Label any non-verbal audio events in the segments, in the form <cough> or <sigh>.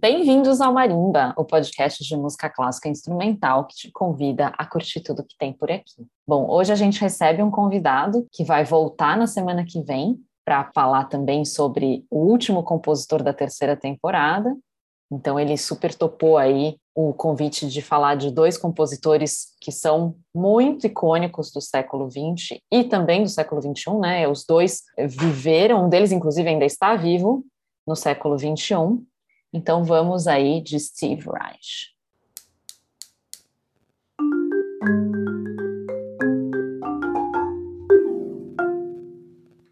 Bem-vindos ao Marimba, o podcast de música clássica instrumental que te convida a curtir tudo que tem por aqui. Bom, hoje a gente recebe um convidado que vai voltar na semana que vem para falar também sobre o último compositor da terceira temporada. Então ele super topou aí o convite de falar de dois compositores que são muito icônicos do século XX e também do século XXI, né? Os dois viveram, um deles inclusive ainda está vivo no século XXI, então vamos aí de Steve Reich.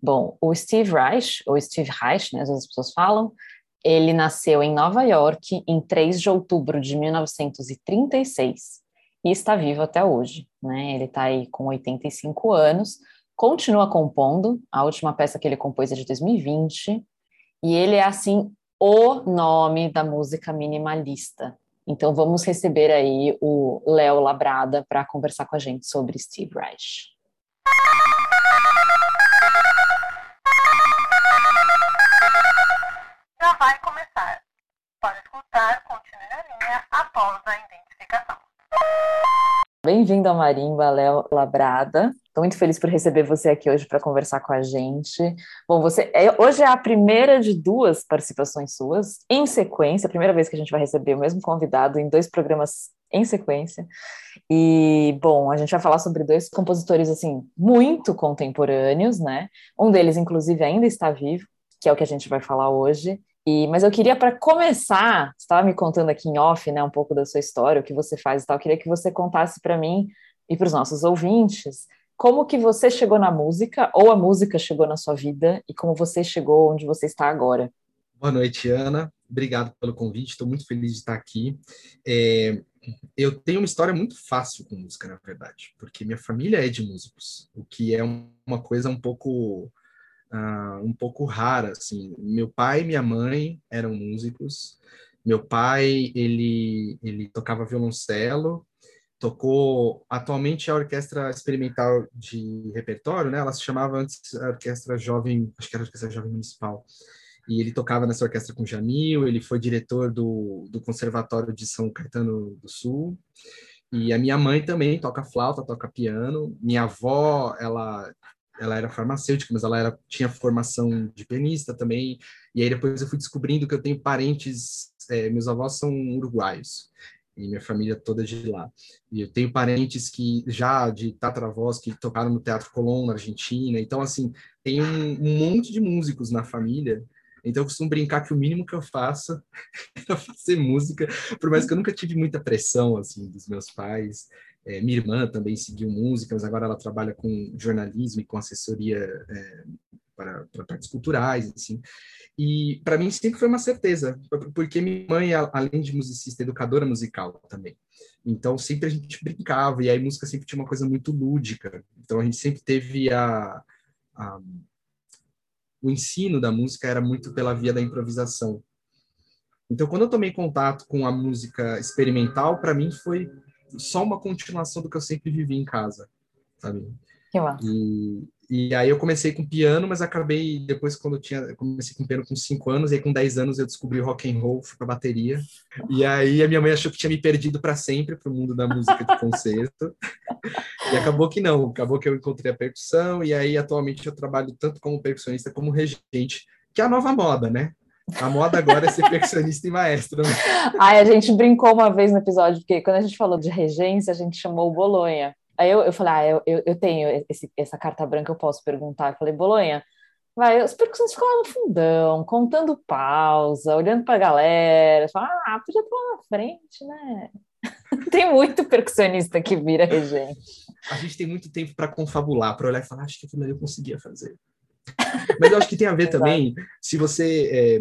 Bom, o Steve Reich, ou Steve Reich, né, as pessoas falam, ele nasceu em Nova York em 3 de outubro de 1936 e está vivo até hoje. Né? Ele está aí com 85 anos, continua compondo, a última peça que ele compôs é de 2020, e ele é, assim, o nome da música minimalista. Então vamos receber aí o Léo Labrada para conversar com a gente sobre Steve Reich. Já vai começar. Para escutar, continue na linha após a identificação. Bem-vindo ao Marimba, Léo Labrada. Estou muito feliz por receber você aqui hoje para conversar com a gente. Bom, você é, hoje é a primeira de duas participações suas em sequência, a primeira vez que a gente vai receber o mesmo convidado em dois programas em sequência. E bom, a gente vai falar sobre dois compositores assim muito contemporâneos, né? Um deles inclusive ainda está vivo, que é o que a gente vai falar hoje. E, mas eu queria, para começar, você estava me contando aqui em off, né, um pouco da sua história, o que você faz e tal. Eu queria que você contasse para mim e para os nossos ouvintes como que você chegou na música, ou a música chegou na sua vida, e como você chegou onde você está agora. Boa noite, Ana. Obrigado pelo convite. Estou muito feliz de estar aqui. É, eu tenho uma história muito fácil com música, na verdade, porque minha família é de músicos, o que é uma coisa um pouco uh, um pouco rara, assim. Meu pai e minha mãe eram músicos. Meu pai, ele, ele tocava violoncelo, tocou atualmente a orquestra experimental de repertório, né? Ela se chamava antes a orquestra jovem, acho que era a orquestra jovem municipal. E ele tocava nessa orquestra com Jamil, ele foi diretor do, do Conservatório de São Caetano do Sul. E a minha mãe também toca flauta, toca piano. Minha avó, ela ela era farmacêutica, mas ela era, tinha formação de pianista também. E aí depois eu fui descobrindo que eu tenho parentes, é, meus avós são uruguaios e minha família toda de lá. E eu tenho parentes que já de tataravós que tocaram no Teatro Colón na Argentina. Então assim, tem um, um monte de músicos na família. Então eu costumo brincar que o mínimo que eu faço é <laughs> fazer música, por mais que eu nunca tive muita pressão assim dos meus pais. É, minha irmã também seguiu música, mas agora ela trabalha com jornalismo e com assessoria é, para, para partes culturais, assim. E para mim sempre foi uma certeza, porque minha mãe, além de musicista, educadora musical também. Então sempre a gente brincava, e aí música sempre tinha uma coisa muito lúdica. Então a gente sempre teve a, a o ensino da música era muito pela via da improvisação. Então, quando eu tomei contato com a música experimental, para mim foi só uma continuação do que eu sempre vivi em casa, sabe? Que massa. E, e aí eu comecei com piano, mas acabei depois quando eu tinha comecei com piano com 5 anos, e aí com 10 anos eu descobri rock and roll, fui para bateria. E aí a minha mãe achou que tinha me perdido para sempre para o mundo da música de concerto. e acabou que não, acabou que eu encontrei a percussão e aí atualmente eu trabalho tanto como percussionista como regente, que é a nova moda, né? A moda agora é ser percussionista e maestro. Né? Ai, a gente brincou uma vez no episódio, porque quando a gente falou de regência, a gente chamou o Bolonha. Aí eu, eu falei, ah, eu, eu, eu tenho esse, essa carta branca, eu posso perguntar. Eu falei, Bolonha, vai, os percussionistas ficam lá no fundão, contando pausa, olhando pra galera, falam, ah, podia estar lá na frente, né? <laughs> tem muito percussionista que vira regente. A gente tem muito tempo para confabular, para olhar e falar, acho que aquilo ali eu conseguia fazer. Mas eu acho que tem a ver <laughs> também, se você, é,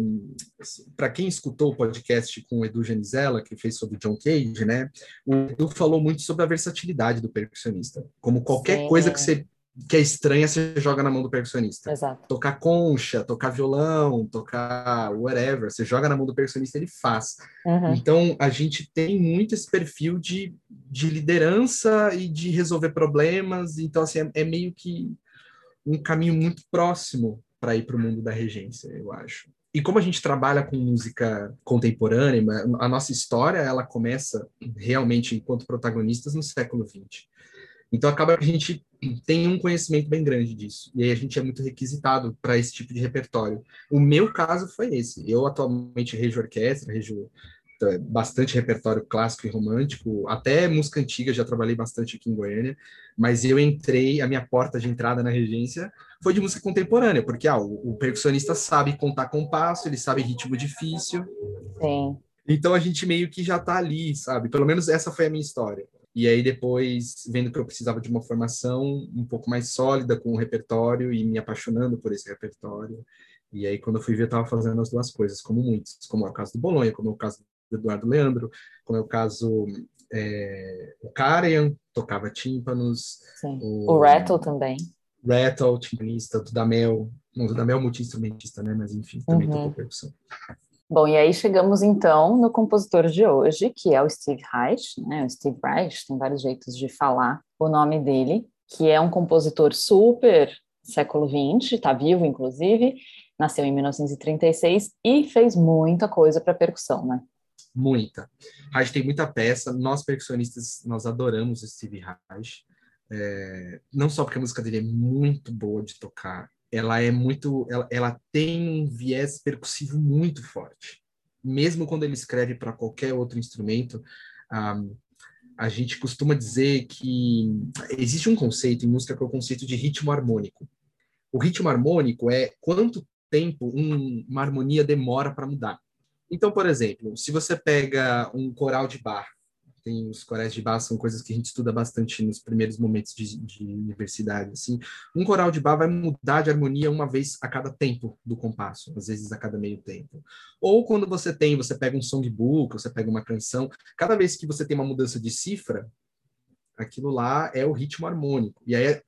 para quem escutou o podcast com o Edu Genizella, que fez sobre John Cage, né? O Edu falou muito sobre a versatilidade do percussionista. Como qualquer Sim. coisa que você que é estranha, você joga na mão do percussionista. Exato. Tocar concha, tocar violão, tocar whatever, você joga na mão do percussionista, ele faz. Uhum. Então, a gente tem muito esse perfil de, de liderança e de resolver problemas. Então, assim, é, é meio que um caminho muito próximo para ir para o mundo da regência, eu acho. E como a gente trabalha com música contemporânea, a nossa história ela começa realmente enquanto protagonistas no século XX. Então acaba que a gente tem um conhecimento bem grande disso. E aí a gente é muito requisitado para esse tipo de repertório. O meu caso foi esse. Eu atualmente rejo orquestra, rejo bastante repertório clássico e romântico, até música antiga, já trabalhei bastante aqui em Goiânia, mas eu entrei, a minha porta de entrada na regência foi de música contemporânea, porque ah, o, o percussionista sabe contar compasso, ele sabe ritmo difícil. Sim. Então a gente meio que já tá ali, sabe? Pelo menos essa foi a minha história. E aí depois, vendo que eu precisava de uma formação um pouco mais sólida com o repertório e me apaixonando por esse repertório. E aí quando eu fui ver, eu estava fazendo as duas coisas, como muitos, como é o caso do Bolonha, como é o caso do Eduardo Leandro, como é o caso é, o Karajan tocava tímpanos. Sim. O, o Rattle também. Rattle, timpanista, do Damel, não, do Damel multi-instrumentista, né? Mas enfim, também uhum. tocou percussão. Bom, e aí chegamos então no compositor de hoje, que é o Steve Reich, né? O Steve Reich, tem vários jeitos de falar o nome dele, que é um compositor super século XX, está vivo inclusive, nasceu em 1936 e fez muita coisa para percussão, né? Muita. Reich tem muita peça, nós percussionistas, nós adoramos o Steve Reich, é, não só porque a música dele é muito boa de tocar, ela é muito, ela, ela tem um viés percussivo muito forte. Mesmo quando ele escreve para qualquer outro instrumento, um, a gente costuma dizer que existe um conceito em música que é o conceito de ritmo harmônico. O ritmo harmônico é quanto tempo um, uma harmonia demora para mudar. Então, por exemplo, se você pega um coral de bar tem os corais de bar, são coisas que a gente estuda bastante nos primeiros momentos de, de universidade, assim. Um coral de bar vai mudar de harmonia uma vez a cada tempo do compasso, às vezes a cada meio tempo. Ou quando você tem, você pega um songbook, você pega uma canção, cada vez que você tem uma mudança de cifra, aquilo lá é o ritmo harmônico. E aí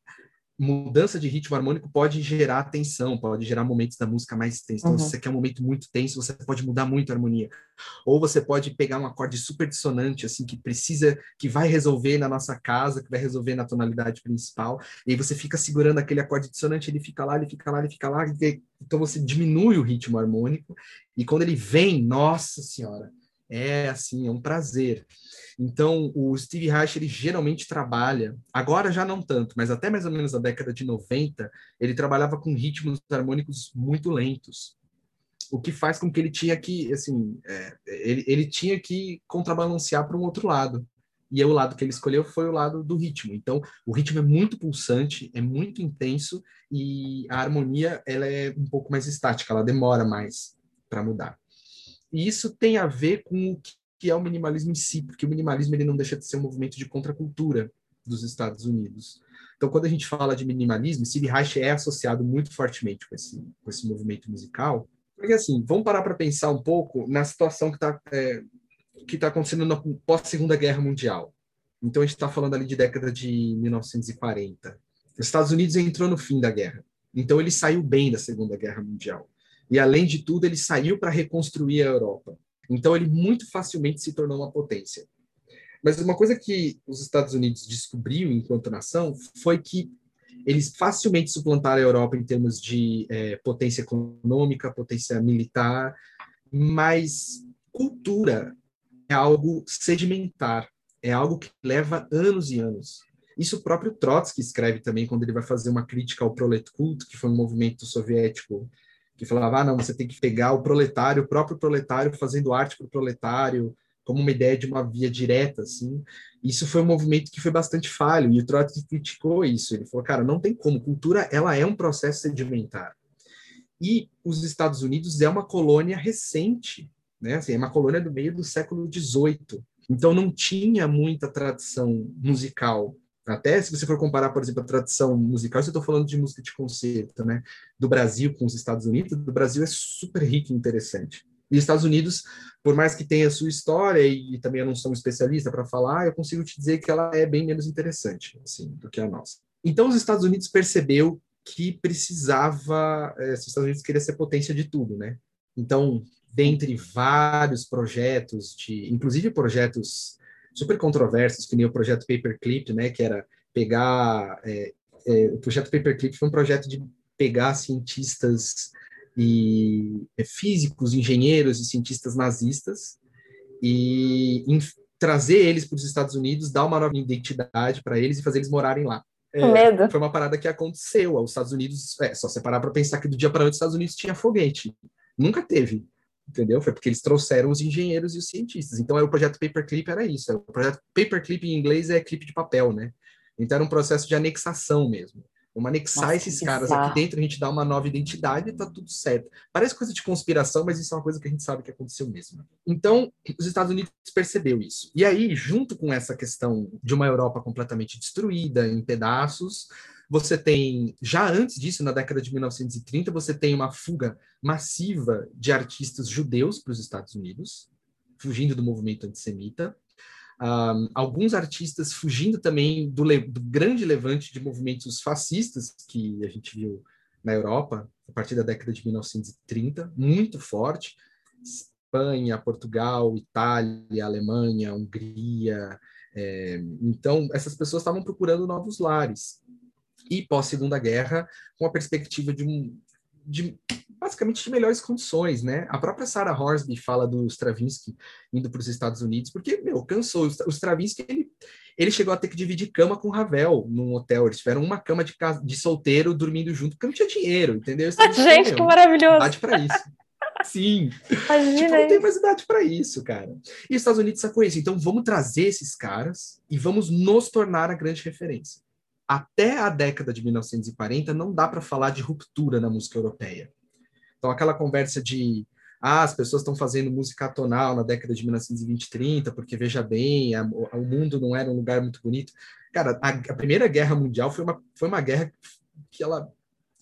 mudança de ritmo harmônico pode gerar tensão, pode gerar momentos da música mais tensos. Então, uhum. se você quer um momento muito tenso, você pode mudar muito a harmonia. Ou você pode pegar um acorde super dissonante, assim, que precisa, que vai resolver na nossa casa, que vai resolver na tonalidade principal, e aí você fica segurando aquele acorde dissonante, ele fica lá, ele fica lá, ele fica lá, então você diminui o ritmo harmônico, e quando ele vem, nossa senhora, é assim, é um prazer. Então, o Steve Reich, ele geralmente trabalha, agora já não tanto, mas até mais ou menos na década de 90, ele trabalhava com ritmos harmônicos muito lentos. O que faz com que ele tinha que, assim, é, ele, ele tinha que contrabalancear para um outro lado. E o lado que ele escolheu foi o lado do ritmo. Então, o ritmo é muito pulsante, é muito intenso e a harmonia ela é um pouco mais estática, ela demora mais para mudar. E isso tem a ver com o que é o minimalismo em si, porque o minimalismo ele não deixa de ser um movimento de contracultura dos Estados Unidos. Então, quando a gente fala de minimalismo, Steve Reich é associado muito fortemente com esse, com esse movimento musical. Porque, assim, vamos parar para pensar um pouco na situação que está é, que tá acontecendo na pós-Segunda Guerra Mundial. Então, a gente está falando ali de década de 1940. Os Estados Unidos entrou no fim da guerra. Então, ele saiu bem da Segunda Guerra Mundial. E, além de tudo, ele saiu para reconstruir a Europa. Então, ele muito facilmente se tornou uma potência. Mas uma coisa que os Estados Unidos descobriu enquanto nação foi que eles facilmente suplantaram a Europa em termos de é, potência econômica, potência militar, mas cultura é algo sedimentar, é algo que leva anos e anos. Isso o próprio Trotsky escreve também quando ele vai fazer uma crítica ao proletkult, que foi um movimento soviético que falava, ah, não, você tem que pegar o proletário, o próprio proletário fazendo arte para o proletário, como uma ideia de uma via direta, assim. Isso foi um movimento que foi bastante falho, e o Trotsky criticou isso. Ele falou, cara, não tem como, cultura, ela é um processo sedimentar. E os Estados Unidos é uma colônia recente, né? Assim, é uma colônia do meio do século XVIII. Então não tinha muita tradição musical até se você for comparar, por exemplo, a tradição musical, se eu estou falando de música de concerto, né, do Brasil com os Estados Unidos, do Brasil é super rico e interessante. E os Estados Unidos, por mais que tenha a sua história, e, também eu não sou um especialista para falar, eu consigo te dizer que ela é bem menos interessante assim, do que a nossa. Então, os Estados Unidos percebeu que precisava, eh, os Estados Unidos queria ser potência de tudo, né? Então, dentre vários projetos, de, inclusive projetos super controversos, que nem o projeto Paperclip, né, que era pegar... É, é, o projeto Paperclip foi um projeto de pegar cientistas e é, físicos, engenheiros e cientistas nazistas e em, trazer eles para os Estados Unidos, dar uma nova identidade para eles e fazer eles morarem lá. É, Medo. Foi uma parada que aconteceu. Os Estados Unidos, é só separar para pensar que do dia para noite os Estados Unidos tinha foguete. Nunca teve, entendeu? Foi porque eles trouxeram os engenheiros e os cientistas. Então, o projeto Paperclip era isso. O projeto Paperclip em inglês é clipe de papel, né? Então, era um processo de anexação mesmo. Vamos anexar Nossa, esses caras aqui dentro, a gente dá uma nova identidade e tá tudo certo. Parece coisa de conspiração, mas isso é uma coisa que a gente sabe que aconteceu mesmo. Então, os Estados Unidos percebeu isso. E aí, junto com essa questão de uma Europa completamente destruída, em pedaços, você tem, já antes disso, na década de 1930, você tem uma fuga massiva de artistas judeus para os Estados Unidos, fugindo do movimento antissemita. Um, alguns artistas fugindo também do, do, grande levante de movimentos fascistas que a gente viu na Europa a partir da década de 1930, muito forte. Espanha, Portugal, Itália, Alemanha, Hungria. É, então, essas pessoas estavam procurando novos lares. E pós-Segunda Guerra, com a perspectiva de um, de basicamente de melhores condições, né? A própria Sarah Horsby fala do Stravinsky indo para os Estados Unidos, porque, meu, cansou. O Stravinsky, ele, ele chegou a ter que dividir cama com Ravel num hotel. Eles tiveram uma cama de, casa, de solteiro dormindo junto, porque não tinha dinheiro, entendeu? Gente, que maravilhoso! Para isso. Sim. Imagina tipo, não tem mais idade para isso, cara. E os Estados Unidos sacou isso. Então, vamos trazer esses caras e vamos nos tornar a grande referência até a década de 1940 não dá para falar de ruptura na música europeia. Então aquela conversa de ah, as pessoas estão fazendo música atonal na década de 1920 e 30, porque veja bem, a, o mundo não era um lugar muito bonito. Cara, a, a, Primeira Guerra Mundial foi uma, foi uma guerra que ela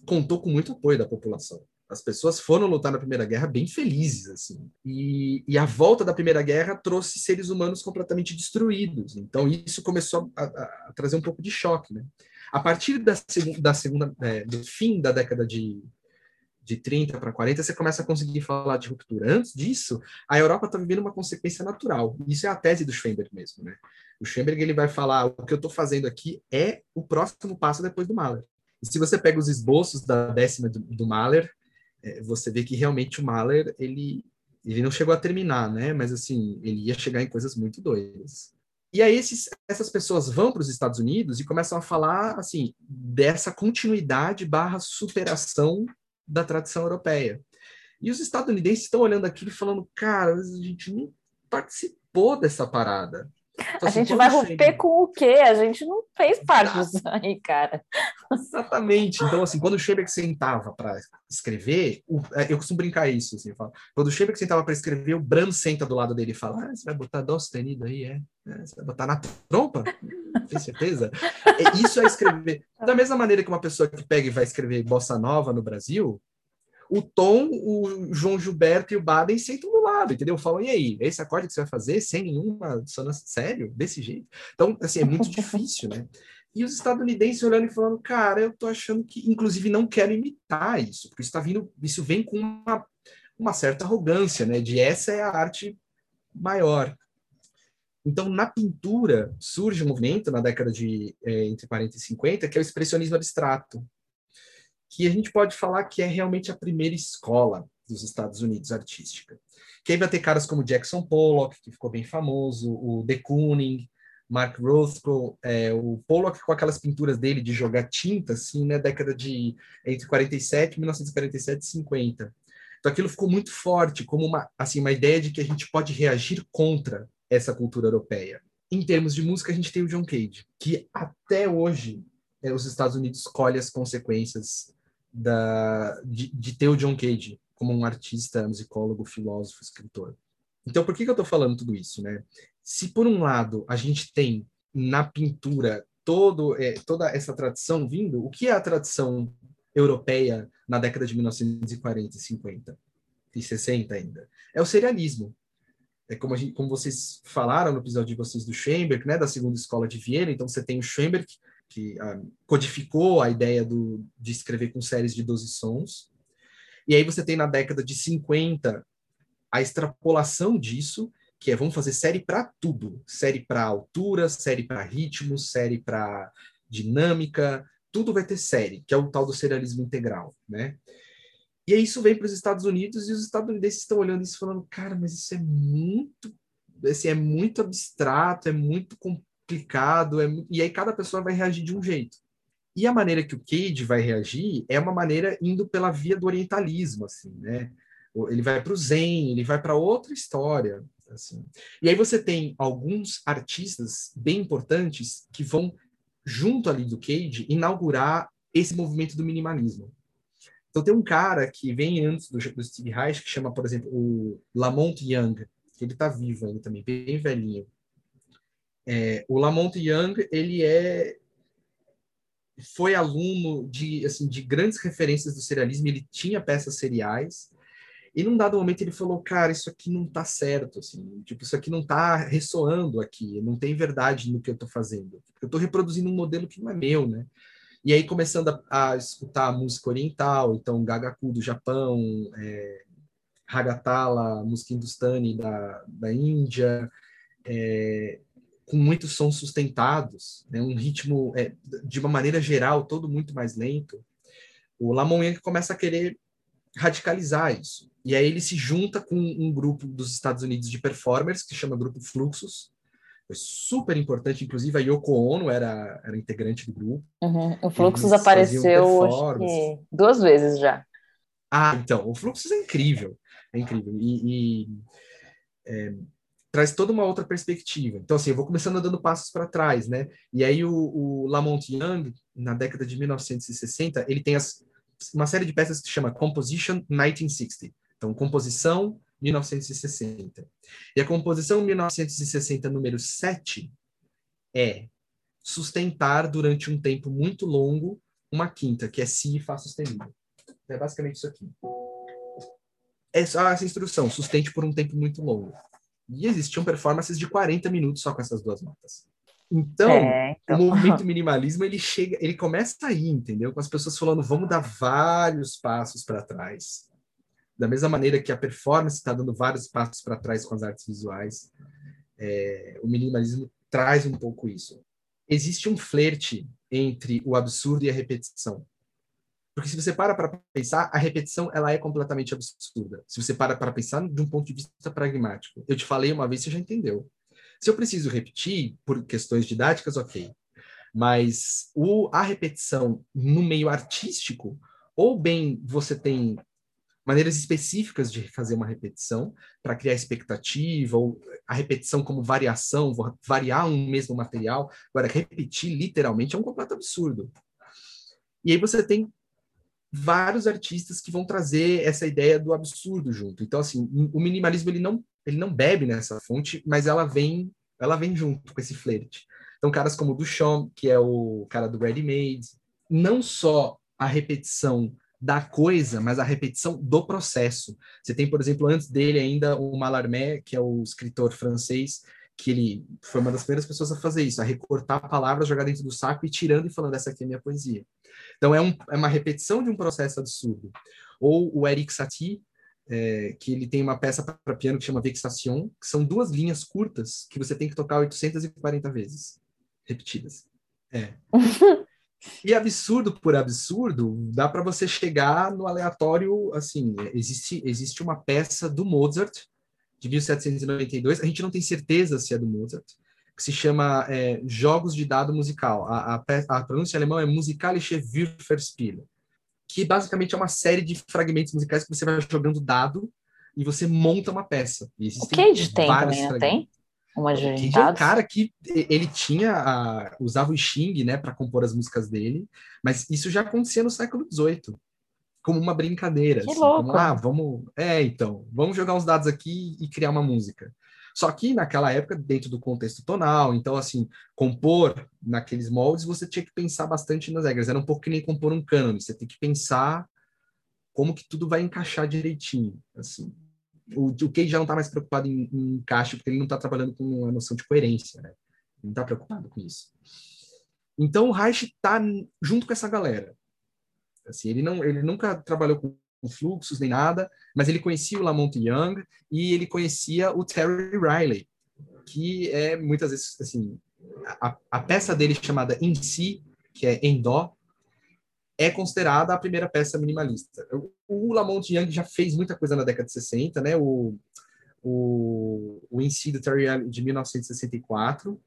contou com muito apoio da população. As pessoas foram lutar na Primeira Guerra bem felizes, assim. E, e a volta da Primeira Guerra trouxe seres humanos completamente destruídos. Então, isso começou a, a, a trazer um pouco de choque, né? A partir da, seg da segunda, é, do fim da década de, de 30 para 40, você começa a conseguir falar de ruptura. Antes disso, a Europa está vivendo uma consequência natural. Isso é a tese do Schoenberg mesmo, né? O Schoenberg ele vai falar o que eu estou fazendo aqui é o próximo passo depois do Mahler. E se você pega os esboços da décima do, do Mahler, é, você vê que realmente o Mahler, ele, ele não chegou a terminar, né? Mas, assim, ele ia chegar em coisas muito doidas. E aí esses, essas pessoas vão para os Estados Unidos e começam a falar, assim, dessa continuidade barra superação da tradição europeia. E os estadunidenses estão olhando aquilo e falando, cara, a gente não participou dessa parada. A gente vai romper chega... com o quê? A gente não fez parte disso aí, cara. Exatamente. Então, assim, quando o Scheber sentava para escrever, o... É, eu costumo brincar isso, assim, falo, quando o Scheber sentava para escrever, o Bram senta do lado dele e fala, ah, você vai botar dó sustenido aí, é? é? Você vai botar na trompa? Tem certeza? É, isso é escrever. Da mesma maneira que uma pessoa que pega e vai escrever bossa nova no Brasil, o Tom, o João Gilberto e o Baden sentam do lado, entendeu? Falam, e aí, esse acorde que você vai fazer sem nenhuma dissonância? Sério? Desse jeito? Então, assim, é muito <laughs> difícil, né? E os estadunidenses olhando e falando, cara, eu tô achando que, inclusive, não quero imitar isso, porque isso tá vindo, isso vem com uma, uma certa arrogância, né? De essa é a arte maior. Então, na pintura, surge um movimento na década de é, entre 40 e 50, que é o expressionismo abstrato, que a gente pode falar que é realmente a primeira escola dos Estados Unidos artística. Que aí vai ter caras como Jackson Pollock, que ficou bem famoso, o De Kooning, Mark Rothko, é, o Pollock com aquelas pinturas dele de jogar tinta, assim, né, década de entre 47 1947 e 50. Então aquilo ficou muito forte, como uma, assim, uma ideia de que a gente pode reagir contra essa cultura europeia. Em termos de música, a gente tem o John Cage, que até hoje é, os Estados Unidos colhe as consequências da, de, de ter o John Cage como um artista, musicólogo, filósofo, escritor. Então, por que, que eu estou falando tudo isso, né? Se por um lado a gente tem na pintura todo, é, toda essa tradição vindo, o que é a tradição europeia na década de 1940 e 50 e 60 ainda? É o serialismo. É como, gente, como vocês falaram no episódio de vocês do Schoenberg, né, da segunda escola de Viena, então você tem o Schoenberg que codificou a ideia do, de escrever com séries de 12 sons. E aí você tem na década de 50 a extrapolação disso, que é vamos fazer série para tudo, série para altura, série para ritmo, série para dinâmica, tudo vai ter série, que é o tal do serialismo integral, né? E aí isso vem para os Estados Unidos e os estadunidenses estão olhando isso falando, cara, mas isso é muito, assim, é muito abstrato, é muito complicado, é, e aí cada pessoa vai reagir de um jeito. E a maneira que o Cage vai reagir é uma maneira indo pela via do orientalismo, assim, né? Ele vai para o Zen, ele vai para outra história, assim. E aí você tem alguns artistas bem importantes que vão junto ali do Cage inaugurar esse movimento do minimalismo. Então tem um cara que vem antes do, do Steve Reich que chama, por exemplo, o Lamont Young, que ele está vivo ainda também, bem velhinho. É, o Lamont Young, ele é foi aluno de assim de grandes referências do serialismo, ele tinha peças seriais. E num dado momento ele falou, cara, isso aqui não tá certo, assim, tipo, isso aqui não tá ressoando aqui, não tem verdade no que eu tô fazendo. Eu tô reproduzindo um modelo que não é meu, né? E aí começando a, a escutar música oriental, então Gagaku do Japão, é, Ragatala, música hindustani da, da Índia, é, com muitos sons sustentados, né, um ritmo, é, de uma maneira geral, todo muito mais lento, o Lamon Yang começa a querer radicalizar isso. E aí ele se junta com um grupo dos Estados Unidos de performers, que chama Grupo Fluxus. Foi super importante, inclusive a Yoko Ono era, era integrante do grupo. Uhum. O Fluxus apareceu duas vezes já. Ah, então, o Fluxus é incrível. É incrível. E, e é, traz toda uma outra perspectiva. Então, assim, eu vou começando dando passos para trás, né? E aí o, o, Lamont Young, na década de 1960, ele tem as, uma série de peças que se chama Composition 1960. Então, composição 1960. E a composição 1960, número 7, é sustentar durante um tempo muito longo uma quinta, que é si e fá sustenido. É basicamente isso aqui. É só essa instrução, sustente por um tempo muito longo. E existiam performances de 40 minutos só com essas duas notas. Então, é, então, o movimento <laughs> minimalismo ele chega, ele começa aí, entendeu? Com as pessoas falando, vamos dar vários passos para trás. Da mesma maneira que a performance está dando vários passos para trás com as artes visuais, é, o minimalismo traz um pouco isso. Existe um flerte entre o absurdo e a repetição. Porque se você para para pensar, a repetição ela é completamente absurda. Se você para para pensar de um ponto de vista pragmático. Eu te falei uma vez, você já entendeu. Se eu preciso repetir por questões didáticas, ok. Mas o, a repetição no meio artístico, ou bem você tem maneiras específicas de fazer uma repetição para criar expectativa, ou a repetição como variação, variar um mesmo material. Agora, repetir literalmente é um completo absurdo. E aí você tem vários artistas que vão trazer essa ideia do absurdo junto. Então, assim, o minimalismo ele não, ele não bebe nessa fonte, mas ela vem, ela vem junto com esse flerte. Então, caras como o Duchamp, que é o cara do Ready Made, não só a repetição da coisa, mas a repetição do processo. Você tem, por exemplo, antes dele ainda o Mallarmé, que é o escritor francês, que ele foi uma das primeiras pessoas a fazer isso, a recortar palavras, jogar dentro do saco e tirando e falando essa aqui é minha poesia. Então é, um, é uma repetição de um processo absurdo. Ou o Eric Satie, é, que ele tem uma peça para piano que chama Vexation, que são duas linhas curtas que você tem que tocar 840 vezes, repetidas. É. <laughs> e absurdo por absurdo, dá para você chegar no aleatório, assim, existe, existe uma peça do Mozart, de 1792, a gente não tem certeza se é do Mozart, que se chama é, Jogos de Dado Musical. A, a, a pronúncia alemã é Musikalische Würfelspiele, que basicamente é uma série de fragmentos musicais que você vai jogando dado e você monta uma peça. E o Cage tem também, não tem? Uma o Cage é um cara que ele tinha a, usava o Xing, né, para compor as músicas dele, mas isso já acontecia no século XVIII como uma brincadeira. Que assim, louco. Como, ah, vamos. É, então, vamos jogar uns dados aqui e criar uma música. Só que naquela época, dentro do contexto tonal, então, assim, compor naqueles moldes, você tinha que pensar bastante nas regras. Era um pouco que nem compor um cânone, você tem que pensar como que tudo vai encaixar direitinho, assim. O, o Kay já não está mais preocupado em, em encaixe, porque ele não está trabalhando com a noção de coerência, né? Ele não está preocupado com isso. Então, o Reich está junto com essa galera. Assim, ele, não, ele nunca trabalhou com fluxos nem nada, mas ele conhecia o Lamont Young e ele conhecia o Terry Riley, que é muitas vezes assim a, a peça dele chamada Em Si, que é em dó, é considerada a primeira peça minimalista. O Lamont Young já fez muita coisa na década de 60, né? O, o, o In Si do Terry Allen de 1964,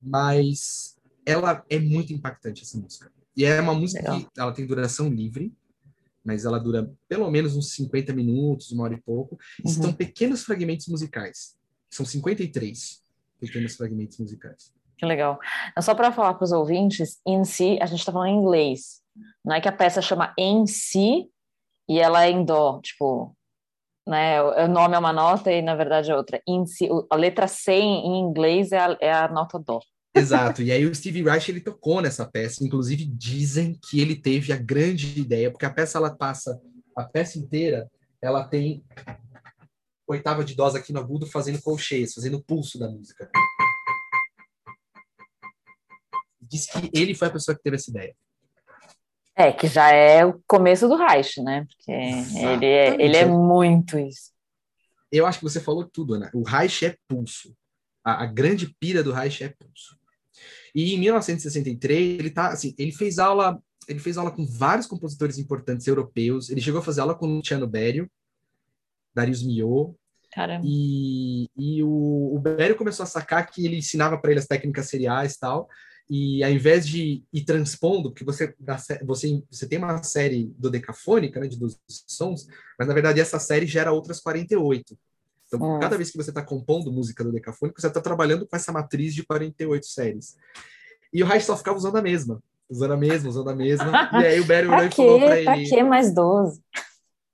mas ela é muito impactante essa música. E é uma música Legal. que ela tem duração livre, mas ela dura pelo menos uns 50 minutos, uma hora e pouco. Uhum. São pequenos fragmentos musicais. São 53 pequenos fragmentos musicais. Que legal. Só para falar para os ouvintes, em si, a gente está falando em inglês. Não é que a peça chama em si e ela é em dó, tipo, né? O nome é uma nota e na verdade é outra. Em si, a letra C em inglês é a, é a nota dó. Exato. E aí o Steve Reich ele tocou nessa peça. Inclusive dizem que ele teve a grande ideia, porque a peça ela passa a peça inteira, ela tem oitava de dó aqui no agudo fazendo colcheias, fazendo pulso da música diz que ele foi a pessoa que teve essa ideia. É, que já é o começo do Reich, né? Porque ele é, ele é muito isso. Eu acho que você falou tudo, Ana. O Reich é pulso. A, a, grande pira do Reich é pulso. E em 1963, ele tá assim, ele fez aula, ele fez aula com vários compositores importantes europeus. Ele chegou a fazer aula com Luciano Berio, Darius Milhaud, Caramba. E, e o, o Berio começou a sacar que ele ensinava para ele as técnicas seriais e tal e ao invés de ir transpondo, porque você, você, você tem uma série dodecafônica, né, de 12 sons, mas na verdade essa série gera outras 48. Então, cada vez que você está compondo música dodecafônica, você está trabalhando com essa matriz de 48 séries. E o Reich só ficava usando a mesma, usando a mesma, usando a mesma. <laughs> e aí o Barry e falou para ele... Pra que mais 12?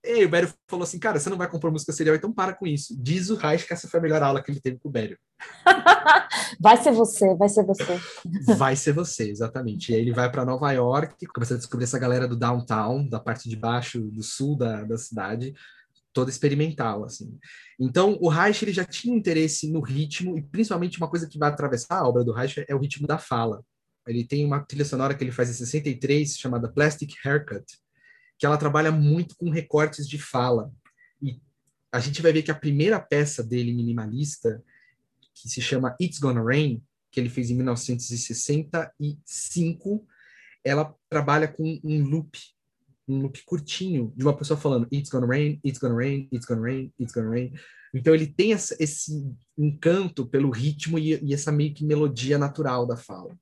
E o Bério falou assim, cara, você não vai compor música serial, então para com isso. Diz o Reich que essa foi a melhor aula que ele teve com o Bério. <laughs> vai ser você, vai ser você. <laughs> Vai ser você, exatamente. E aí ele vai para Nova York, começa a descobrir essa galera do downtown, da parte de baixo, do sul da, da cidade, toda experimental, assim. Então, o Reich, ele já tinha interesse no ritmo, e principalmente uma coisa que vai atravessar a obra do Reich é o ritmo da fala. Ele tem uma trilha sonora que ele faz em 63, chamada Plastic Haircut, que ela trabalha muito com recortes de fala. E a gente vai ver que a primeira peça dele minimalista, que se chama It's Gonna Rain, que ele fez em 1965, ela trabalha com um loop, um loop curtinho, de uma pessoa falando It's gonna rain, it's gonna rain, it's gonna rain, it's gonna rain. Então ele tem essa, esse encanto pelo ritmo e, e essa meio que melodia natural da fala.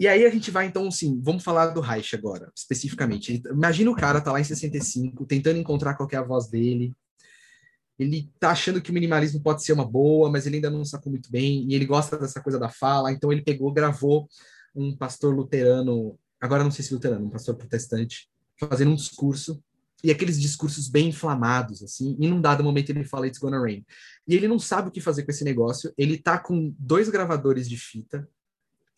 E aí a gente vai, então, assim, vamos falar do Reich agora, especificamente. Imagina o cara tá lá em 65, tentando encontrar qual é a voz dele. Ele tá achando que o minimalismo pode ser uma boa, mas ele ainda não sacou muito bem, e ele gosta dessa coisa da fala, então ele pegou, gravou um pastor luterano, agora não sei se luterano, um pastor protestante, fazendo um discurso, e aqueles discursos bem inflamados, assim, e num dado momento ele fala It's Gonna Rain. E ele não sabe o que fazer com esse negócio, ele tá com dois gravadores de fita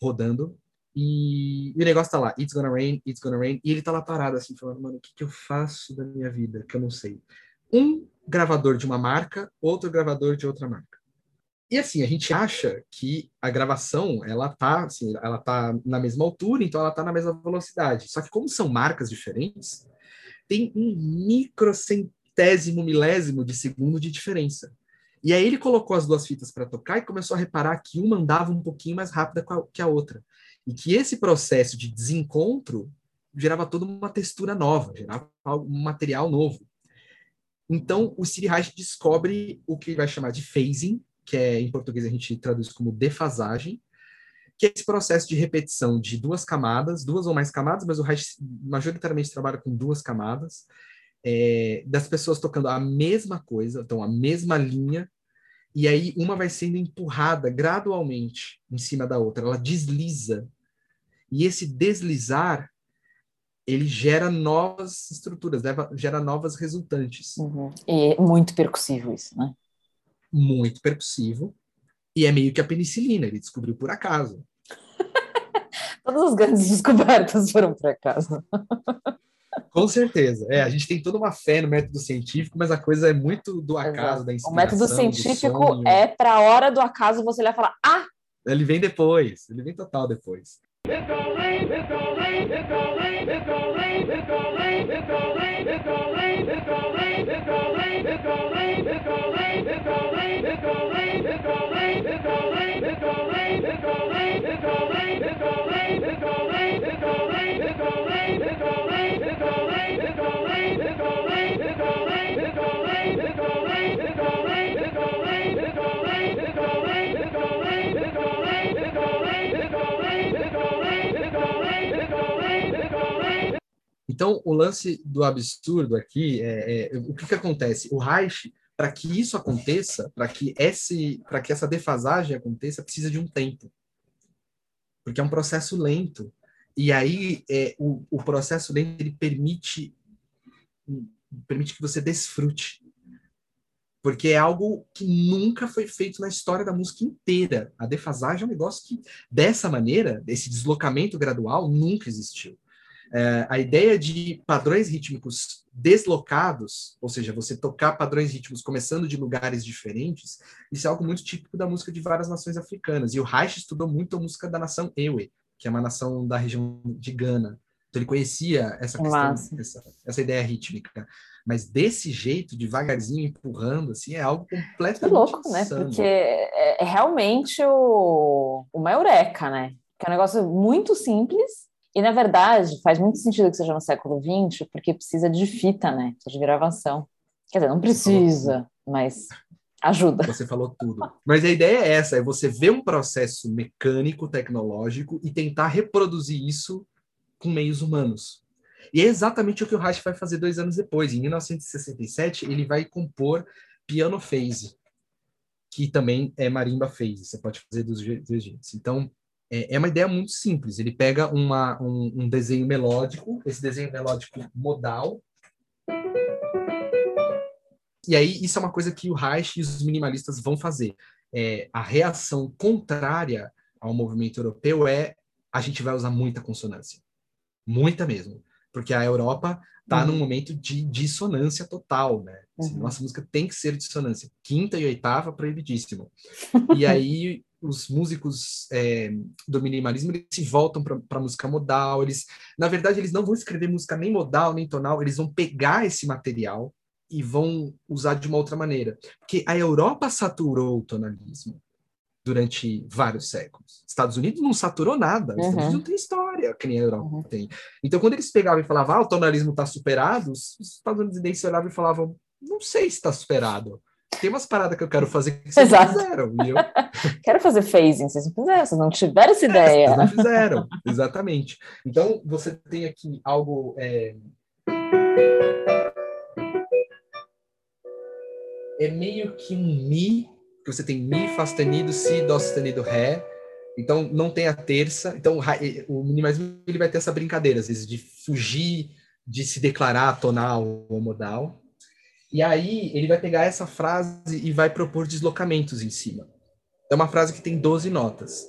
rodando, e, e, o negócio tá lá, it's gonna rain, it's gonna rain, e ele tá lá parado assim, falando, mano, o que, que eu faço da minha vida que eu não sei? Um gravador de uma marca, outro gravador de outra marca. E assim, a gente acha que a gravação, ela tá, assim, ela tá na mesma altura, então ela tá na mesma velocidade. Só que como são marcas diferentes, tem um microcentésimo milésimo de segundo de diferença. E aí ele colocou as duas fitas para tocar e começou a reparar que uma andava um pouquinho mais rápida que a outra. E que esse processo de desencontro gerava toda uma textura nova, gerava um material novo. Então, o Siri Reich descobre o que vai chamar de phasing, que é, em português a gente traduz como defasagem, que é esse processo de repetição de duas camadas, duas ou mais camadas, mas o Reich majoritariamente trabalha com duas camadas, é, das pessoas tocando a mesma coisa, então a mesma linha, e aí uma vai sendo empurrada gradualmente em cima da outra, ela desliza. E esse deslizar, ele gera novas estruturas, leva, gera novas resultantes. Uhum. E é muito percussivo isso, né? Muito percussivo. E é meio que a penicilina, ele descobriu por acaso. Todas as grandes descobertas foram por acaso. Com certeza. É, a gente tem toda uma fé no método científico, mas a coisa é muito do acaso, Exato. da inspiração. O método científico é para a hora do acaso você vai falar, ah! Ele vem depois, ele vem total depois. Então, o lance do absurdo aqui é, é o que, que acontece? O Reich, para que isso aconteça, para que esse, para que essa defasagem aconteça, precisa de um tempo, porque é um processo lento. E aí, é, o, o processo lento ele permite permite que você desfrute, porque é algo que nunca foi feito na história da música inteira. A defasagem é um negócio que, dessa maneira, esse deslocamento gradual, nunca existiu. É, a ideia de padrões rítmicos deslocados, ou seja, você tocar padrões rítmicos começando de lugares diferentes, isso é algo muito típico da música de várias nações africanas. E o Reich estudou muito a música da nação Ewe, que é uma nação da região de Gana. Então ele conhecia essa questão, essa, essa, ideia rítmica. Mas desse jeito, devagarzinho, empurrando, assim, é algo completamente que louco, né? insano. né? Porque é, é realmente o, uma eureka, né? Que é um negócio muito simples, e, na verdade, faz muito sentido que seja no século XX, porque precisa de fita, né? Precisa de gravação. Quer dizer, não precisa, mas ajuda. Você falou tudo. Mas a ideia é essa, é você ver um processo mecânico, tecnológico e tentar reproduzir isso com meios humanos. E é exatamente o que o Reich vai fazer dois anos depois. Em 1967, ele vai compor Piano Phase, que também é marimba phase. Você pode fazer dos dois jeitos. Então, é, é uma ideia muito simples. Ele pega uma, um, um desenho melódico, esse desenho melódico modal, e aí, isso é uma coisa que o Reich e os minimalistas vão fazer. É, a reação contrária ao movimento europeu é a gente vai usar muita consonância. Muita mesmo. Porque a Europa está uhum. num momento de dissonância total, né? Assim, uhum. Nossa música tem que ser dissonância. Quinta e oitava, proibidíssimo. e <laughs> aí, os músicos é, do minimalismo eles se voltam para a música modal. Eles, na verdade, eles não vão escrever música nem modal nem tonal. Eles vão pegar esse material e vão usar de uma outra maneira, porque a Europa saturou o tonalismo durante vários séculos. Estados Unidos não saturou nada. Os Estados Unidos uhum. não tem história que nem a Europa uhum. tem. Então, quando eles pegavam e falavam, ah, o tonalismo está superado, os Estados Unidos olhavam e falavam, não sei se está superado tem umas paradas que eu quero fazer que vocês Exato. não fizeram, viu? <laughs> quero fazer phasing, vocês não fizeram, vocês não tiveram essa ideia. É, vocês não fizeram, exatamente. Então, você tem aqui algo... É... é meio que um Mi, que você tem Mi, Fá sustenido, Si, Dó sustenido, Ré. Então, não tem a terça. Então, o minimalismo ele vai ter essa brincadeira, às vezes, de fugir de se declarar tonal ou modal. E aí ele vai pegar essa frase e vai propor deslocamentos em cima. É uma frase que tem 12 notas.